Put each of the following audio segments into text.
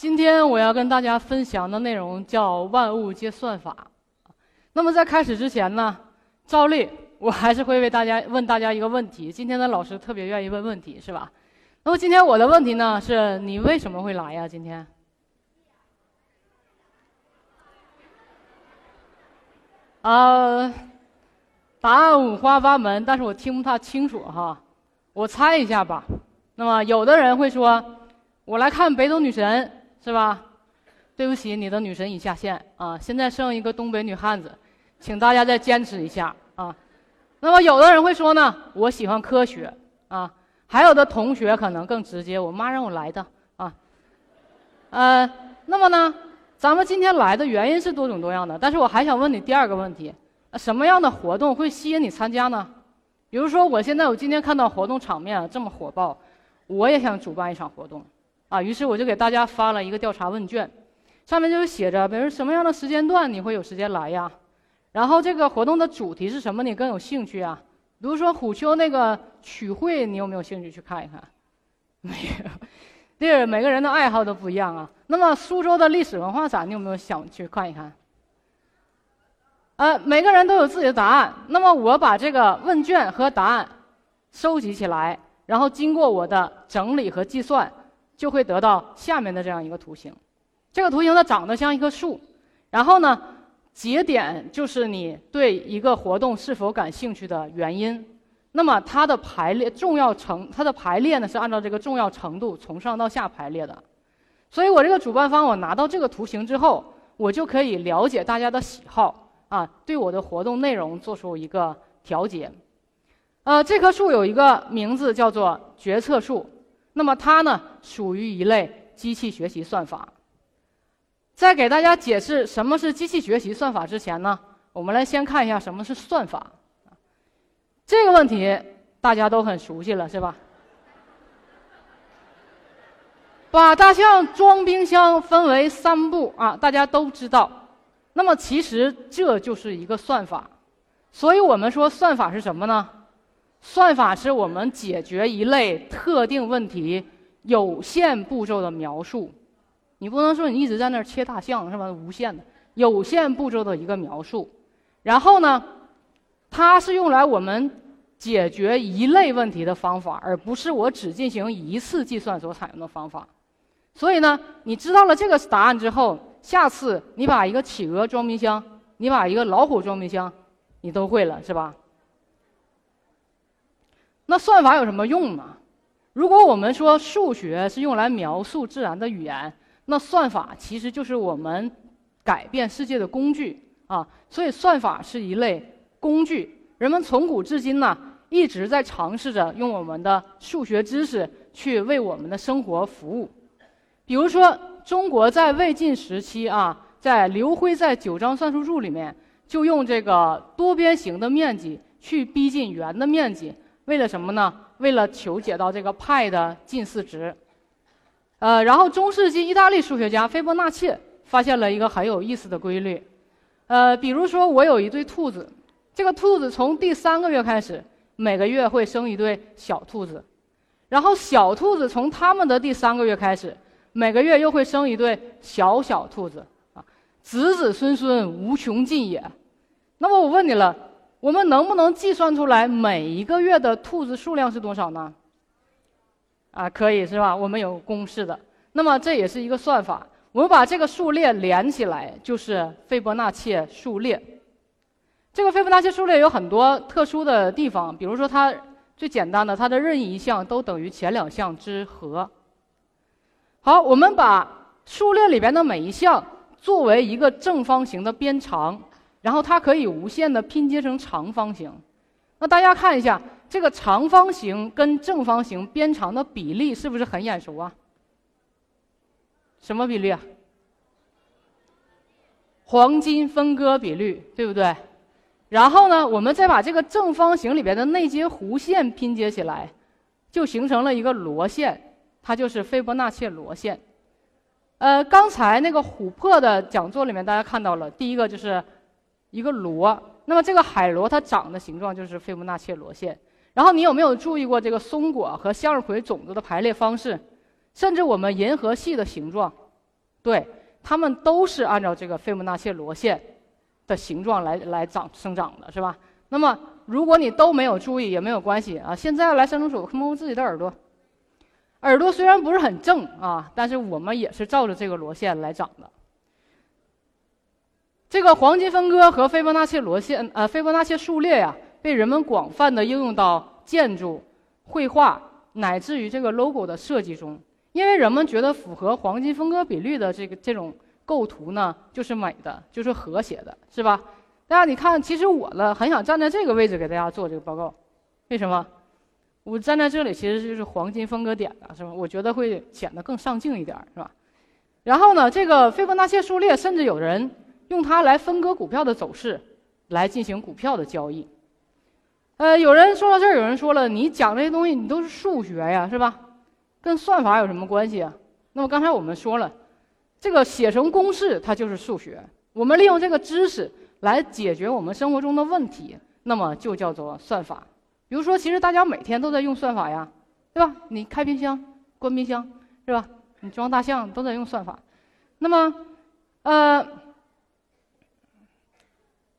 今天我要跟大家分享的内容叫“万物皆算法”。那么在开始之前呢，照例我还是会为大家问大家一个问题。今天的老师特别愿意问问题，是吧？那么今天我的问题呢，是你为什么会来呀？今天？啊，答案五花八门，但是我听不太清楚哈。我猜一下吧。那么有的人会说，我来看北斗女神。是吧？对不起，你的女神已下线啊！现在剩一个东北女汉子，请大家再坚持一下啊！那么有的人会说呢，我喜欢科学啊，还有的同学可能更直接，我妈让我来的啊。呃，那么呢，咱们今天来的原因是多种多样的，但是我还想问你第二个问题：什么样的活动会吸引你参加呢？比如说，我现在我今天看到活动场面这么火爆，我也想主办一场活动。啊，于是我就给大家发了一个调查问卷，上面就写着，比如什么样的时间段你会有时间来呀？然后这个活动的主题是什么？你更有兴趣啊？比如说虎丘那个曲会，你有没有兴趣去看一看？没有，这个每个人的爱好都不一样啊。那么苏州的历史文化展，你有没有想去看一看？呃，每个人都有自己的答案。那么我把这个问卷和答案收集起来，然后经过我的整理和计算。就会得到下面的这样一个图形，这个图形它长得像一棵树，然后呢，节点就是你对一个活动是否感兴趣的原因，那么它的排列重要程，它的排列呢是按照这个重要程度从上到下排列的，所以我这个主办方我拿到这个图形之后，我就可以了解大家的喜好啊，对我的活动内容做出一个调节。呃，这棵树有一个名字叫做决策树。那么它呢，属于一类机器学习算法。在给大家解释什么是机器学习算法之前呢，我们来先看一下什么是算法。这个问题大家都很熟悉了，是吧？把大象装冰箱分为三步啊，大家都知道。那么其实这就是一个算法。所以我们说算法是什么呢？算法是我们解决一类特定问题有限步骤的描述。你不能说你一直在那儿切大象是吧？无限的有限步骤的一个描述。然后呢，它是用来我们解决一类问题的方法，而不是我只进行一次计算所采用的方法。所以呢，你知道了这个答案之后，下次你把一个企鹅装冰箱，你把一个老虎装冰箱，你都会了，是吧？那算法有什么用呢？如果我们说数学是用来描述自然的语言，那算法其实就是我们改变世界的工具啊。所以算法是一类工具。人们从古至今呢，一直在尝试着用我们的数学知识去为我们的生活服务。比如说，中国在魏晋时期啊，在刘徽在《九章算术注》里面就用这个多边形的面积去逼近圆的面积。为了什么呢？为了求解到这个派的近似值。呃，然后中世纪意大利数学家斐波那契发现了一个很有意思的规律。呃，比如说我有一对兔子，这个兔子从第三个月开始，每个月会生一对小兔子，然后小兔子从它们的第三个月开始，每个月又会生一对小小兔子，啊，子子孙孙无穷尽也。那么我问你了。我们能不能计算出来每一个月的兔子数量是多少呢？啊，可以是吧？我们有公式的。那么这也是一个算法。我们把这个数列连起来，就是斐波那契数列。这个斐波那契数列有很多特殊的地方，比如说它最简单的，它的任意一项都等于前两项之和。好，我们把数列里边的每一项作为一个正方形的边长。然后它可以无限的拼接成长方形，那大家看一下这个长方形跟正方形边长的比例是不是很眼熟啊？什么比例啊？黄金分割比率，对不对？然后呢，我们再把这个正方形里边的内接弧线拼接起来，就形成了一个螺线，它就是斐波那契螺线。呃，刚才那个琥珀的讲座里面，大家看到了，第一个就是一个螺，那么这个海螺它长的形状就是斐波那契螺线。然后你有没有注意过这个松果和向日葵种子的排列方式，甚至我们银河系的形状，对，它们都是按照这个斐波那契螺线的形状来来长生长的，是吧？那么如果你都没有注意也没有关系啊。现在来伸出手摸摸自己的耳朵，耳朵虽然不是很正啊，但是我们也是照着这个螺线来长的。这个黄金分割和斐波那契罗线，呃，斐波那契数列呀。被人们广泛的应用到建筑、绘画乃至于这个 logo 的设计中，因为人们觉得符合黄金分割比率的这个这种构图呢，就是美的，就是和谐的，是吧？大家你看，其实我呢很想站在这个位置给大家做这个报告，为什么？我站在这里其实就是黄金分割点的，是吧？我觉得会显得更上镜一点，是吧？然后呢，这个斐波那契数列，甚至有人用它来分割股票的走势，来进行股票的交易。呃，有人说到这儿，有人说了，你讲这些东西，你都是数学呀，是吧？跟算法有什么关系啊？那么刚才我们说了，这个写成公式，它就是数学。我们利用这个知识来解决我们生活中的问题，那么就叫做算法。比如说，其实大家每天都在用算法呀，对吧？你开冰箱、关冰箱，是吧？你装大象都在用算法。那么，呃，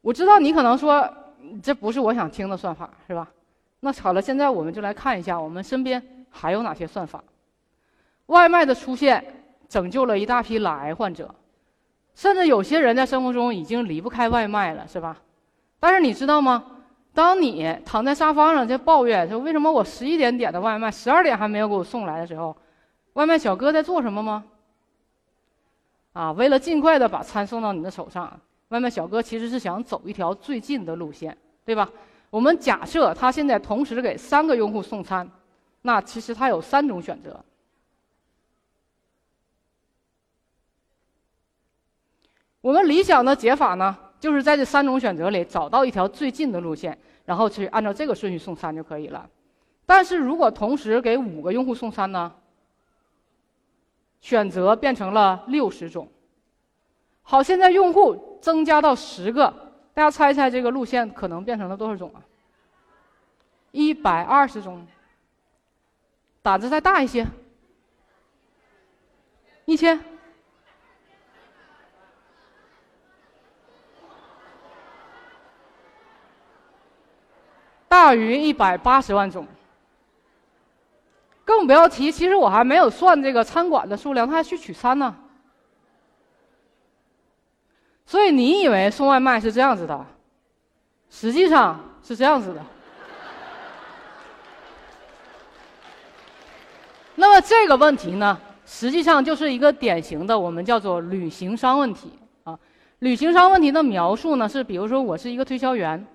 我知道你可能说。这不是我想听的算法，是吧？那好了，现在我们就来看一下我们身边还有哪些算法。外卖的出现拯救了一大批懒癌患者，甚至有些人在生活中已经离不开外卖了，是吧？但是你知道吗？当你躺在沙发上在抱怨说为什么我十一点点的外卖，十二点还没有给我送来的时候，外卖小哥在做什么吗？啊，为了尽快的把餐送到你的手上。外卖小哥其实是想走一条最近的路线，对吧？我们假设他现在同时给三个用户送餐，那其实他有三种选择。我们理想的解法呢，就是在这三种选择里找到一条最近的路线，然后去按照这个顺序送餐就可以了。但是如果同时给五个用户送餐呢，选择变成了六十种。好，现在用户增加到十个，大家猜一猜这个路线可能变成了多少种啊？一百二十种。胆子再大一些，一千，大于一百八十万种。更不要提，其实我还没有算这个餐馆的数量，他还去取餐呢。所以你以为送外卖是这样子的，实际上是这样子的。那么这个问题呢，实际上就是一个典型的我们叫做旅行商问题啊。旅行商问题的描述呢，是比如说我是一个推销员，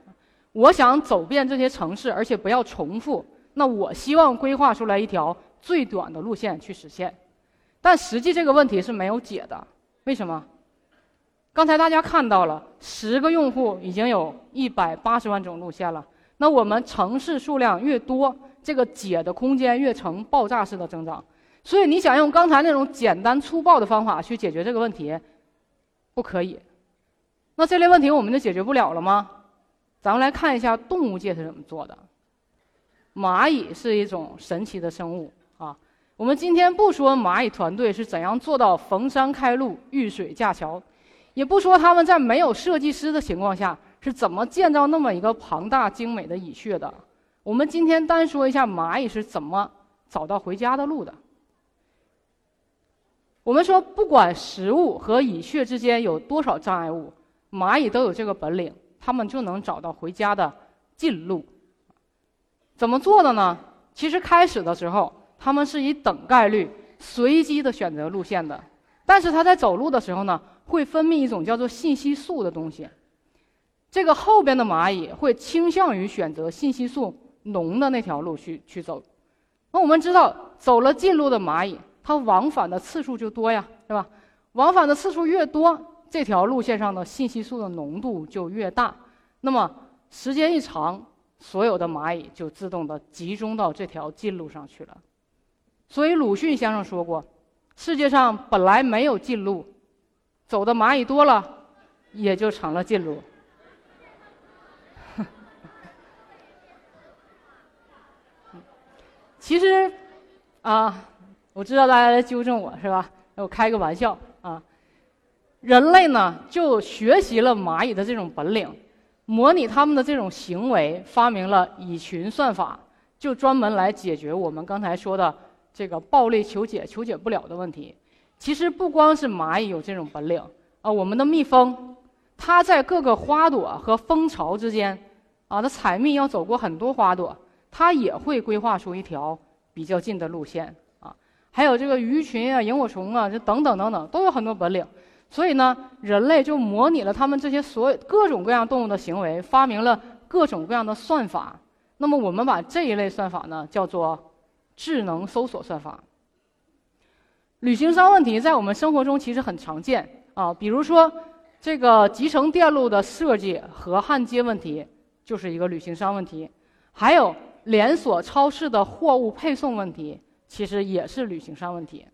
我想走遍这些城市，而且不要重复，那我希望规划出来一条最短的路线去实现。但实际这个问题是没有解的，为什么？刚才大家看到了，十个用户已经有一百八十万种路线了。那我们城市数量越多，这个解的空间越呈爆炸式的增长。所以你想用刚才那种简单粗暴的方法去解决这个问题，不可以。那这类问题我们就解决不了了吗？咱们来看一下动物界是怎么做的。蚂蚁是一种神奇的生物啊。我们今天不说蚂蚁团队是怎样做到逢山开路、遇水架桥。也不说他们在没有设计师的情况下是怎么建造那么一个庞大精美的蚁穴的。我们今天单说一下蚂蚁是怎么找到回家的路的。我们说，不管食物和蚁穴之间有多少障碍物，蚂蚁都有这个本领，它们就能找到回家的近路。怎么做的呢？其实开始的时候，它们是以等概率、随机的选择路线的，但是它在走路的时候呢？会分泌一种叫做信息素的东西，这个后边的蚂蚁会倾向于选择信息素浓的那条路去去走。那我们知道，走了近路的蚂蚁，它往返的次数就多呀，是吧？往返的次数越多，这条路线上的信息素的浓度就越大。那么时间一长，所有的蚂蚁就自动的集中到这条近路上去了。所以鲁迅先生说过：“世界上本来没有近路，走的蚂蚁多了，也就成了近路。”其实，啊，我知道大家在纠正我是吧？我开个玩笑啊。人类呢，就学习了蚂蚁的这种本领，模拟他们的这种行为，发明了蚁群算法，就专门来解决我们刚才说的这个暴力求解求解不了的问题。其实不光是蚂蚁有这种本领啊，我们的蜜蜂，它在各个花朵和蜂巢之间，啊，它采蜜要走过很多花朵。它也会规划出一条比较近的路线啊，还有这个鱼群啊、萤火虫啊，这等等等等，都有很多本领。所以呢，人类就模拟了他们这些所有各种各样动物的行为，发明了各种各样的算法。那么我们把这一类算法呢，叫做智能搜索算法。旅行商问题在我们生活中其实很常见啊，比如说这个集成电路的设计和焊接问题，就是一个旅行商问题，还有。连锁超市的货物配送问题，其实也是旅行商问题。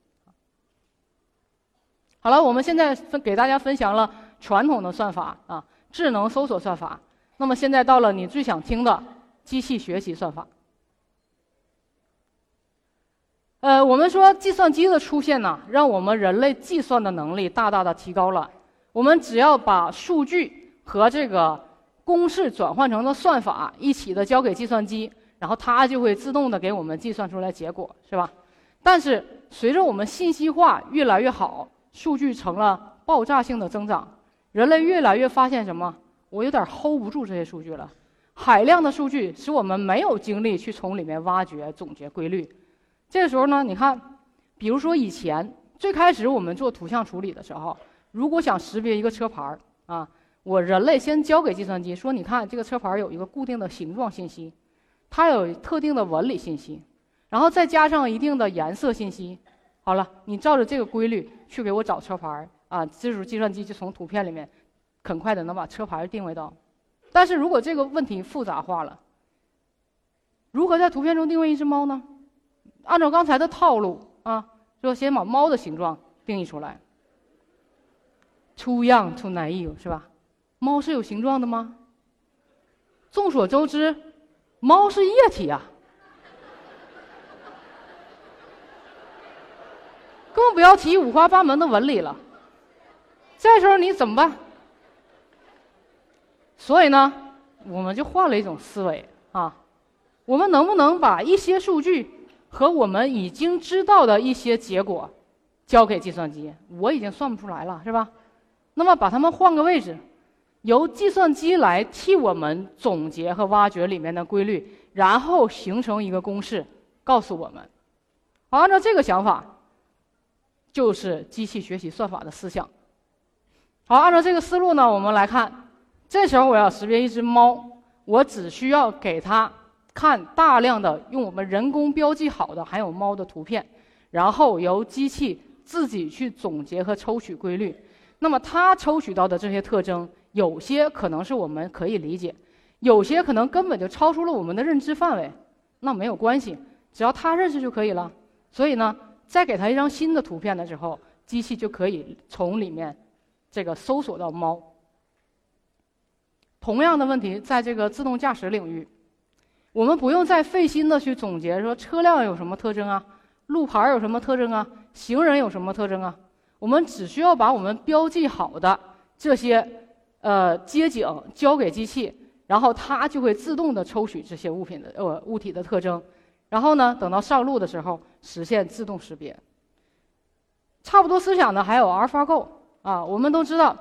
好了，我们现在分给大家分享了传统的算法啊，智能搜索算法。那么现在到了你最想听的机器学习算法。呃，我们说计算机的出现呢，让我们人类计算的能力大大的提高了。我们只要把数据和这个公式转换成的算法一起的交给计算机。然后它就会自动的给我们计算出来结果，是吧？但是随着我们信息化越来越好，数据成了爆炸性的增长，人类越来越发现什么？我有点 hold 不住这些数据了，海量的数据使我们没有精力去从里面挖掘、总结规律。这个时候呢，你看，比如说以前最开始我们做图像处理的时候，如果想识别一个车牌儿啊，我人类先交给计算机说，你看这个车牌有一个固定的形状信息。它有特定的纹理信息，然后再加上一定的颜色信息。好了，你照着这个规律去给我找车牌儿啊，这时候计算机就从图片里面很快的能把车牌定位到。但是如果这个问题复杂化了，如何在图片中定位一只猫呢？按照刚才的套路啊，就先把猫的形状定义出来。Too young, too naive，是吧？猫是有形状的吗？众所周知。猫是液体啊，更不要提五花八门的纹理了。这时候你怎么办？所以呢，我们就换了一种思维啊，我们能不能把一些数据和我们已经知道的一些结果交给计算机？我已经算不出来了，是吧？那么把它们换个位置。由计算机来替我们总结和挖掘里面的规律，然后形成一个公式，告诉我们。好，按照这个想法，就是机器学习算法的思想。好，按照这个思路呢，我们来看，这时候我要识别一只猫，我只需要给它看大量的用我们人工标记好的含有猫的图片，然后由机器自己去总结和抽取规律。那么它抽取到的这些特征。有些可能是我们可以理解，有些可能根本就超出了我们的认知范围，那没有关系，只要它认识就可以了。所以呢，再给它一张新的图片的时候，机器就可以从里面这个搜索到猫。同样的问题，在这个自动驾驶领域，我们不用再费心的去总结说车辆有什么特征啊，路牌有什么特征啊，行人有什么特征啊，我们只需要把我们标记好的这些。呃，街景交给机器，然后它就会自动的抽取这些物品的呃物体的特征，然后呢，等到上路的时候实现自动识别。差不多思想的还有 AlphaGo 啊，我们都知道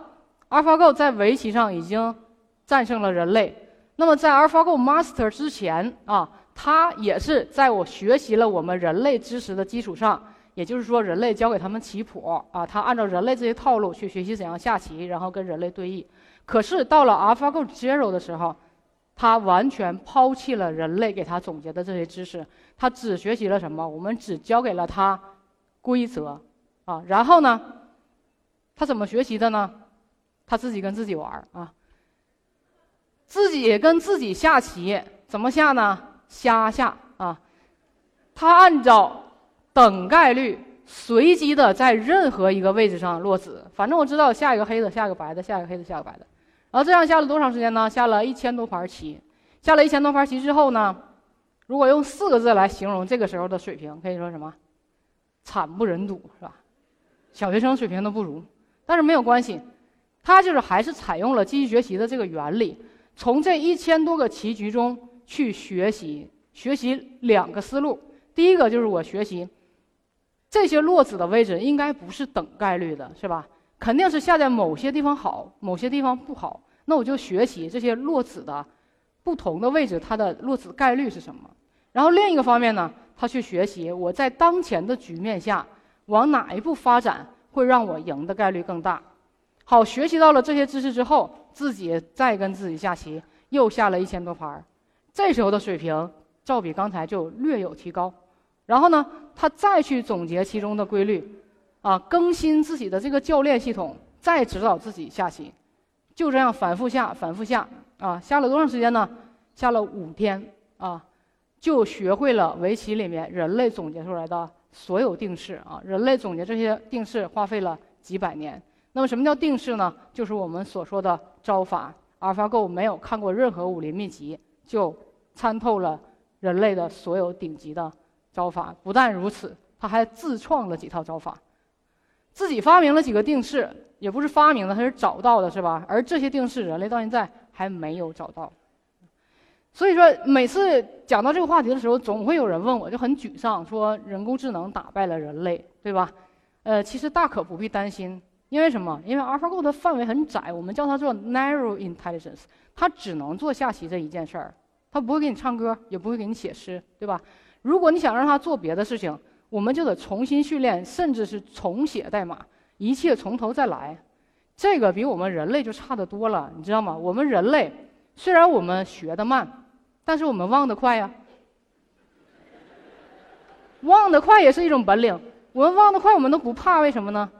，AlphaGo 在围棋上已经战胜了人类。那么在 AlphaGo Master 之前啊，它也是在我学习了我们人类知识的基础上。也就是说，人类教给他们棋谱啊，他按照人类这些套路去学习怎样下棋，然后跟人类对弈。可是到了 AlphaGo Zero 的时候，他完全抛弃了人类给他总结的这些知识，他只学习了什么？我们只教给了他规则啊。然后呢，他怎么学习的呢？他自己跟自己玩啊，自己跟自己下棋，怎么下呢？瞎下啊，他按照等概率随机的在任何一个位置上落子，反正我知道下一个黑的，下一个白的，下一个黑的，下一个白的，然后这样下了多长时间呢？下了一千多盘棋，下了一千多盘棋之后呢，如果用四个字来形容这个时候的水平，可以说什么？惨不忍睹，是吧？小学生水平都不如，但是没有关系，他就是还是采用了机器学习的这个原理，从这一千多个棋局中去学习，学习两个思路。第一个就是我学习这些落子的位置应该不是等概率的，是吧？肯定是下在某些地方好，某些地方不好。那我就学习这些落子的不同的位置，它的落子概率是什么？然后另一个方面呢，他去学习我在当前的局面下。往哪一步发展会让我赢的概率更大？好，学习到了这些知识之后，自己再跟自己下棋，又下了一千多盘儿，这时候的水平照比刚才就略有提高。然后呢，他再去总结其中的规律，啊，更新自己的这个教练系统，再指导自己下棋，就这样反复下，反复下，啊，下了多长时间呢？下了五天，啊，就学会了围棋里面人类总结出来的。所有定式啊，人类总结这些定式花费了几百年。那么什么叫定式呢？就是我们所说的招法。AlphaGo 没有看过任何武林秘籍，就参透了人类的所有顶级的招法。不但如此，他还自创了几套招法，自己发明了几个定式，也不是发明的，他是找到的，是吧？而这些定式，人类到现在还没有找到。所以说，每次讲到这个话题的时候，总会有人问我，就很沮丧，说人工智能打败了人类，对吧？呃，其实大可不必担心，因为什么？因为 AlphaGo 的范围很窄，我们叫它做 Narrow Intelligence，它只能做下棋这一件事儿，它不会给你唱歌，也不会给你写诗，对吧？如果你想让它做别的事情，我们就得重新训练，甚至是重写代码，一切从头再来，这个比我们人类就差得多了，你知道吗？我们人类虽然我们学得慢。但是我们忘得快呀，忘得快也是一种本领。我们忘得快，我们都不怕，为什么呢？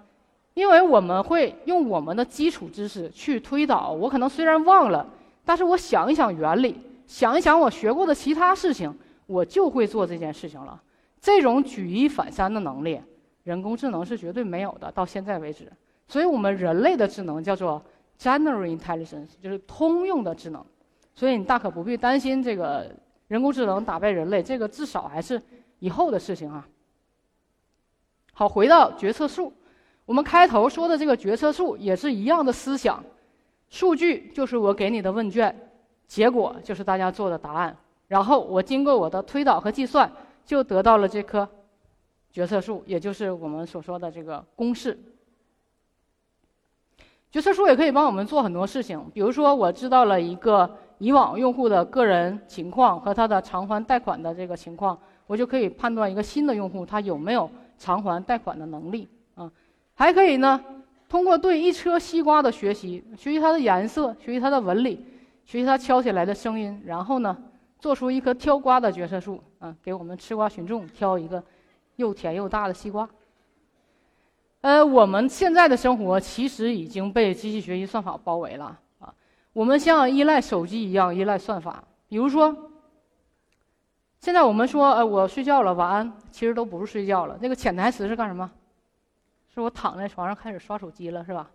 因为我们会用我们的基础知识去推导。我可能虽然忘了，但是我想一想原理，想一想我学过的其他事情，我就会做这件事情了。这种举一反三的能力，人工智能是绝对没有的，到现在为止。所以我们人类的智能叫做 general intelligence，就是通用的智能。所以你大可不必担心这个人工智能打败人类，这个至少还是以后的事情啊。好，回到决策树，我们开头说的这个决策树也是一样的思想，数据就是我给你的问卷，结果就是大家做的答案，然后我经过我的推导和计算，就得到了这棵决策树，也就是我们所说的这个公式。决策树也可以帮我们做很多事情，比如说我知道了一个。以往用户的个人情况和他的偿还贷款的这个情况，我就可以判断一个新的用户他有没有偿还贷款的能力啊。还可以呢，通过对一车西瓜的学习，学习它的颜色，学习它的纹理，学习它敲起来的声音，然后呢，做出一棵挑瓜的决策树啊，给我们吃瓜群众挑一个又甜又大的西瓜。呃，我们现在的生活其实已经被机器学习算法包围了啊。我们像依赖手机一样依赖算法，比如说，现在我们说，呃，我睡觉了，晚安，其实都不是睡觉了。那个潜台词是干什么？是我躺在床上开始刷手机了，是吧？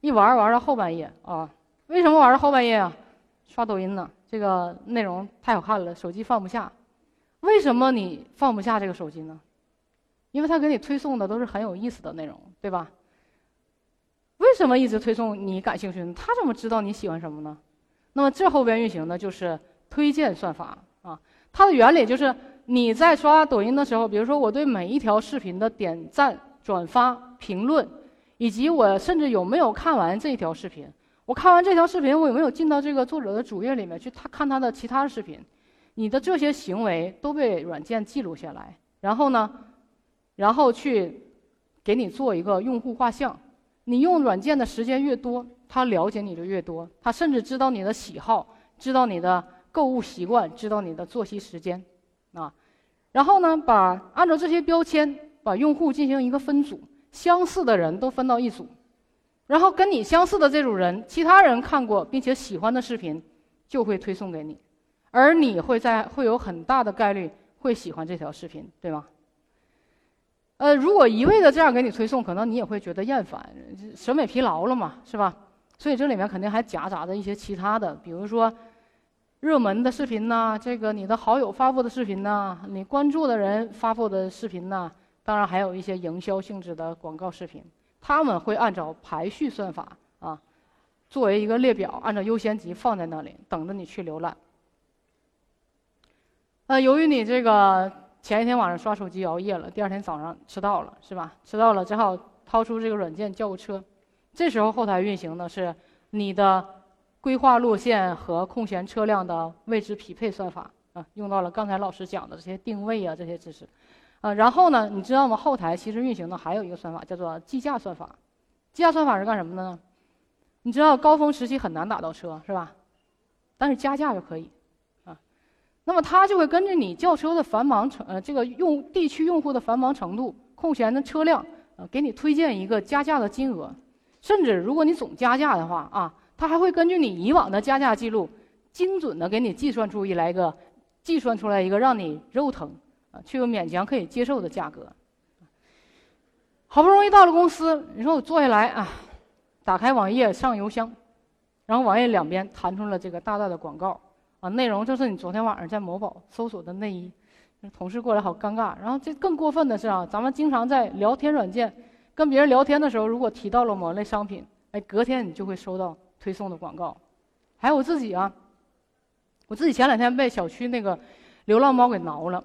一玩玩到后半夜啊？为什么玩到后半夜啊？刷抖音呢？这个内容太好看了，手机放不下。为什么你放不下这个手机呢？因为它给你推送的都是很有意思的内容，对吧？为什么一直推送你感兴趣呢？他怎么知道你喜欢什么呢？那么这后边运行的就是推荐算法啊。它的原理就是你在刷抖音的时候，比如说我对每一条视频的点赞、转发、评论，以及我甚至有没有看完这条视频，我看完这条视频，我有没有进到这个作者的主页里面去他看他的其他视频，你的这些行为都被软件记录下来，然后呢，然后去给你做一个用户画像。你用软件的时间越多，他了解你就越多，他甚至知道你的喜好，知道你的购物习惯，知道你的作息时间，啊，然后呢，把按照这些标签把用户进行一个分组，相似的人都分到一组，然后跟你相似的这组人，其他人看过并且喜欢的视频，就会推送给你，而你会在会有很大的概率会喜欢这条视频，对吗？呃，如果一味的这样给你推送，可能你也会觉得厌烦，审美疲劳了嘛，是吧？所以这里面肯定还夹杂着一些其他的，比如说热门的视频呐，这个你的好友发布的视频呐，你关注的人发布的视频呐，当然还有一些营销性质的广告视频，他们会按照排序算法啊，作为一个列表，按照优先级放在那里，等着你去浏览。呃，由于你这个前一天晚上刷手机熬夜了，第二天早上迟到了，是吧？迟到了只好掏出这个软件叫个车。这时候后台运行的是你的规划路线和空闲车辆的位置匹配算法啊，用到了刚才老师讲的这些定位啊这些知识，啊，然后呢，你知道吗？后台其实运行的还有一个算法叫做计价算法，计价算法是干什么的呢？你知道高峰时期很难打到车是吧？但是加价就可以，啊，那么它就会根据你叫车的繁忙程呃这个用地区用户的繁忙程度、空闲的车辆啊，给你推荐一个加价的金额。甚至如果你总加价的话啊，它还会根据你以往的加价记录，精准的给你计算出一来一个，计算出来一个让你肉疼啊却又勉强可以接受的价格。好不容易到了公司，你说我坐下来啊，打开网页上邮箱，然后网页两边弹出了这个大大的广告啊，内容就是你昨天晚上在某宝搜索的内衣，同事过来好尴尬。然后这更过分的是啊，咱们经常在聊天软件。跟别人聊天的时候，如果提到了某类商品，哎，隔天你就会收到推送的广告。还有我自己啊，我自己前两天被小区那个流浪猫给挠了，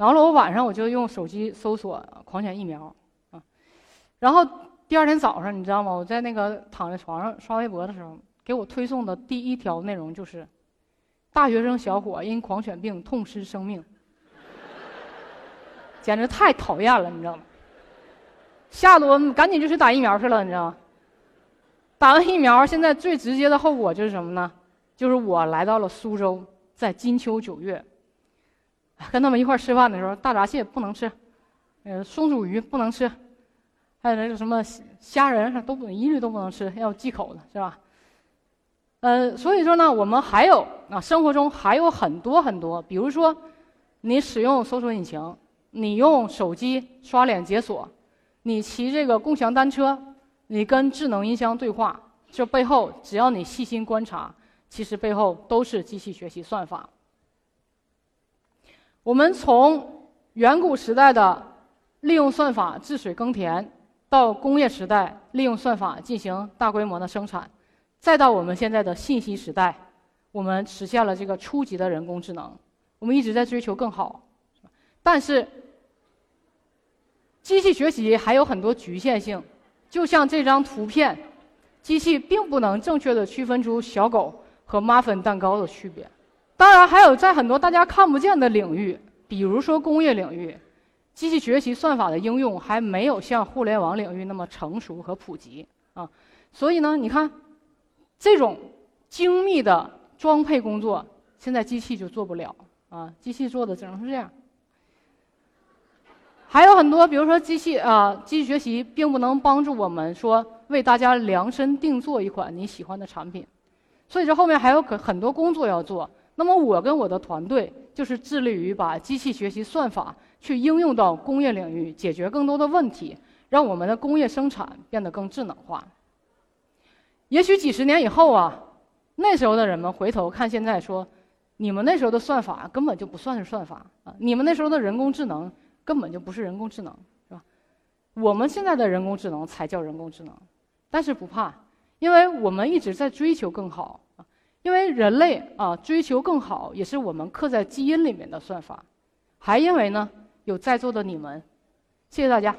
然后了我晚上我就用手机搜索狂犬疫苗，啊，然后第二天早上你知道吗？我在那个躺在床上刷微博的时候，给我推送的第一条内容就是，大学生小伙因狂犬病痛失生命，简直太讨厌了，你知道吗？吓得我赶紧就去打疫苗去了，你知道吗？打完疫苗，现在最直接的后果就是什么呢？就是我来到了苏州，在金秋九月，跟他们一块吃饭的时候，大闸蟹不能吃，呃，松鼠鱼不能吃，还有那个什么虾仁都不一律都不能吃，要忌口的是吧？呃，所以说呢，我们还有啊，生活中还有很多很多，比如说，你使用搜索引擎，你用手机刷脸解锁。你骑这个共享单车，你跟智能音箱对话，这背后只要你细心观察，其实背后都是机器学习算法。我们从远古时代的利用算法治水耕田，到工业时代利用算法进行大规模的生产，再到我们现在的信息时代，我们实现了这个初级的人工智能。我们一直在追求更好，但是。机器学习还有很多局限性，就像这张图片，机器并不能正确的区分出小狗和马芬蛋糕的区别。当然，还有在很多大家看不见的领域，比如说工业领域，机器学习算法的应用还没有像互联网领域那么成熟和普及啊。所以呢，你看，这种精密的装配工作，现在机器就做不了啊，机器做的只能是这样。还有很多，比如说机器啊，机器学习并不能帮助我们说为大家量身定做一款你喜欢的产品，所以这后面还有很很多工作要做。那么我跟我的团队就是致力于把机器学习算法去应用到工业领域，解决更多的问题，让我们的工业生产变得更智能化。也许几十年以后啊，那时候的人们回头看现在说，你们那时候的算法根本就不算是算法啊，你们那时候的人工智能。根本就不是人工智能，是吧？我们现在的人工智能才叫人工智能，但是不怕，因为我们一直在追求更好。因为人类啊追求更好也是我们刻在基因里面的算法。还因为呢有在座的你们。谢谢大家。